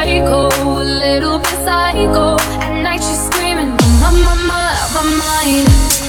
psycho, a little bit psycho. At night she's screaming, my, my, my, my mind.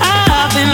I've been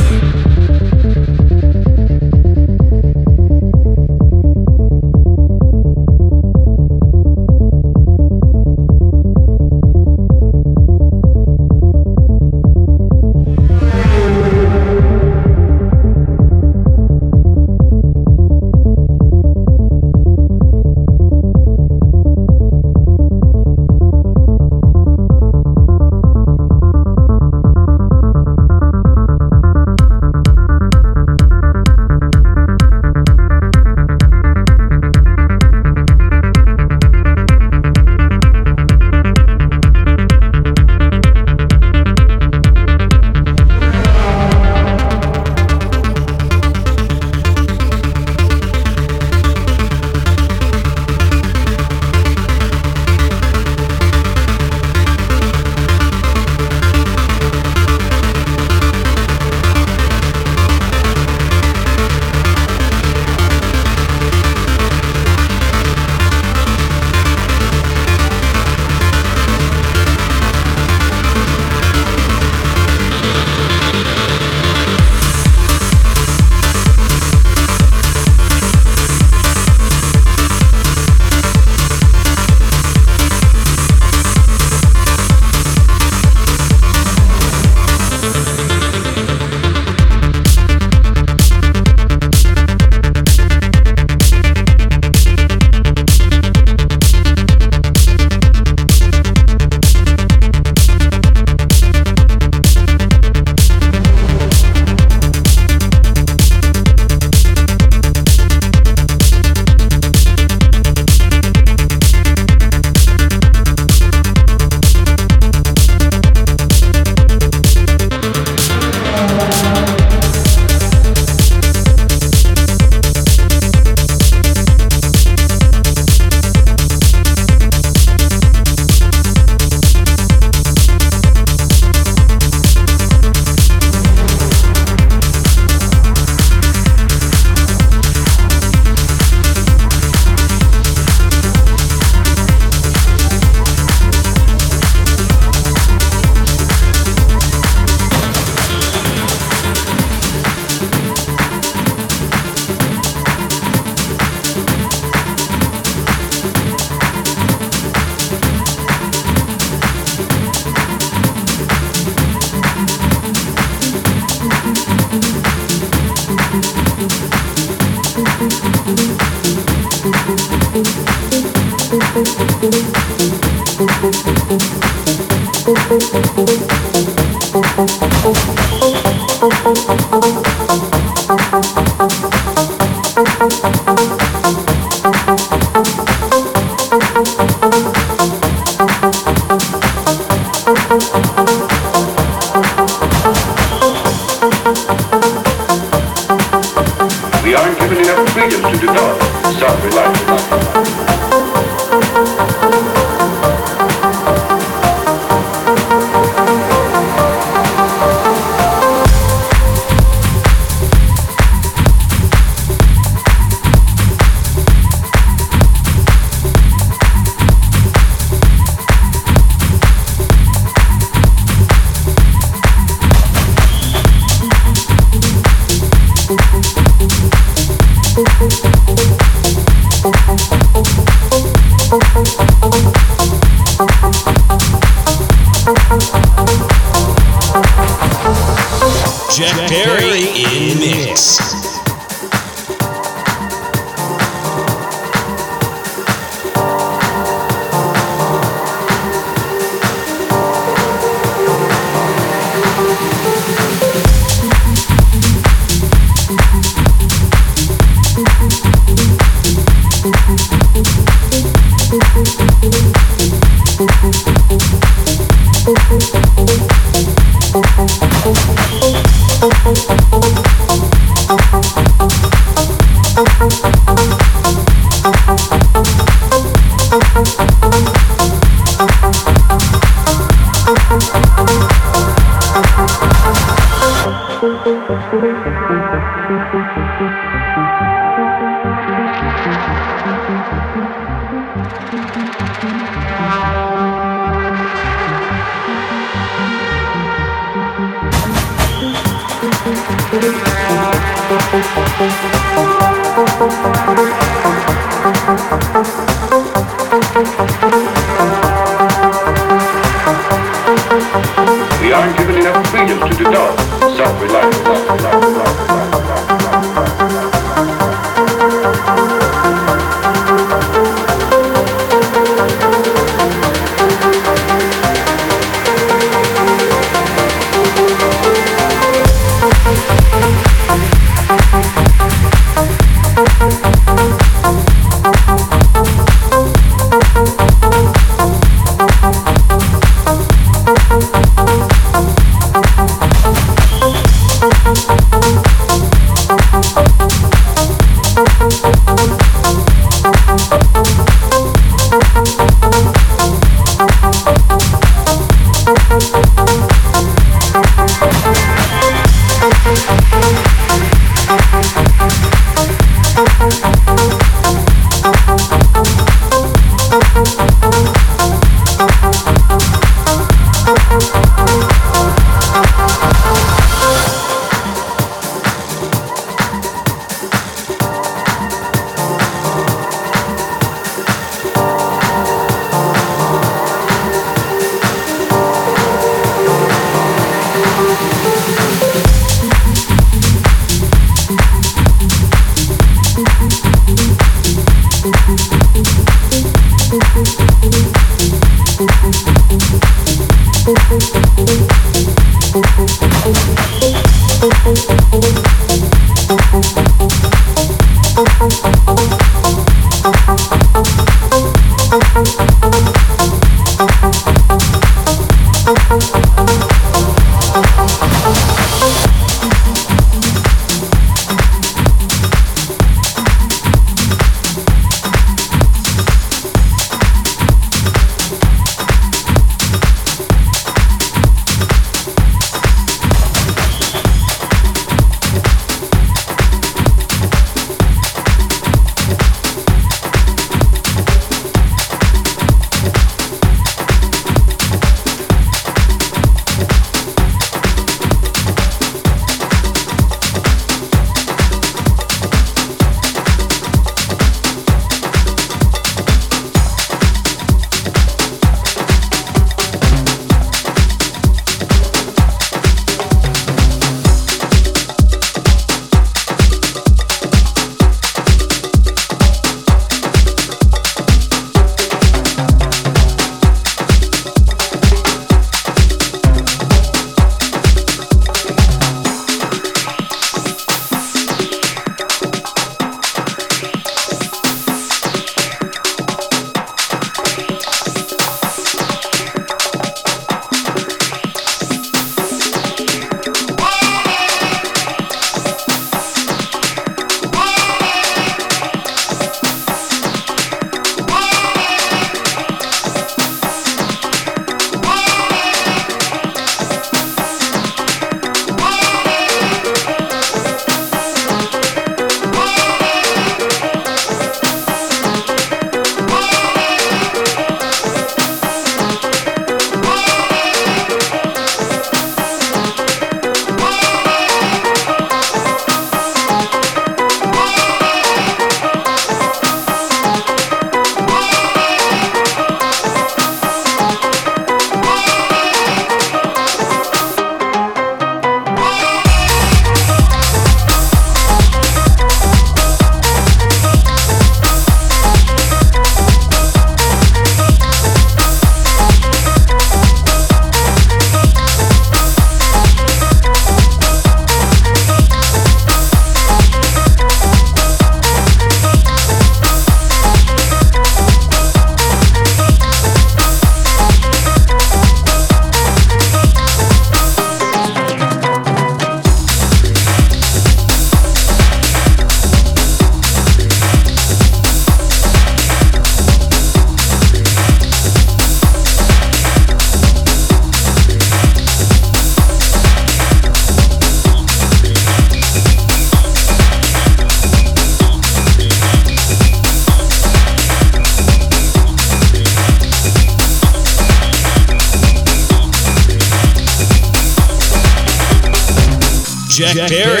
Jack in mix.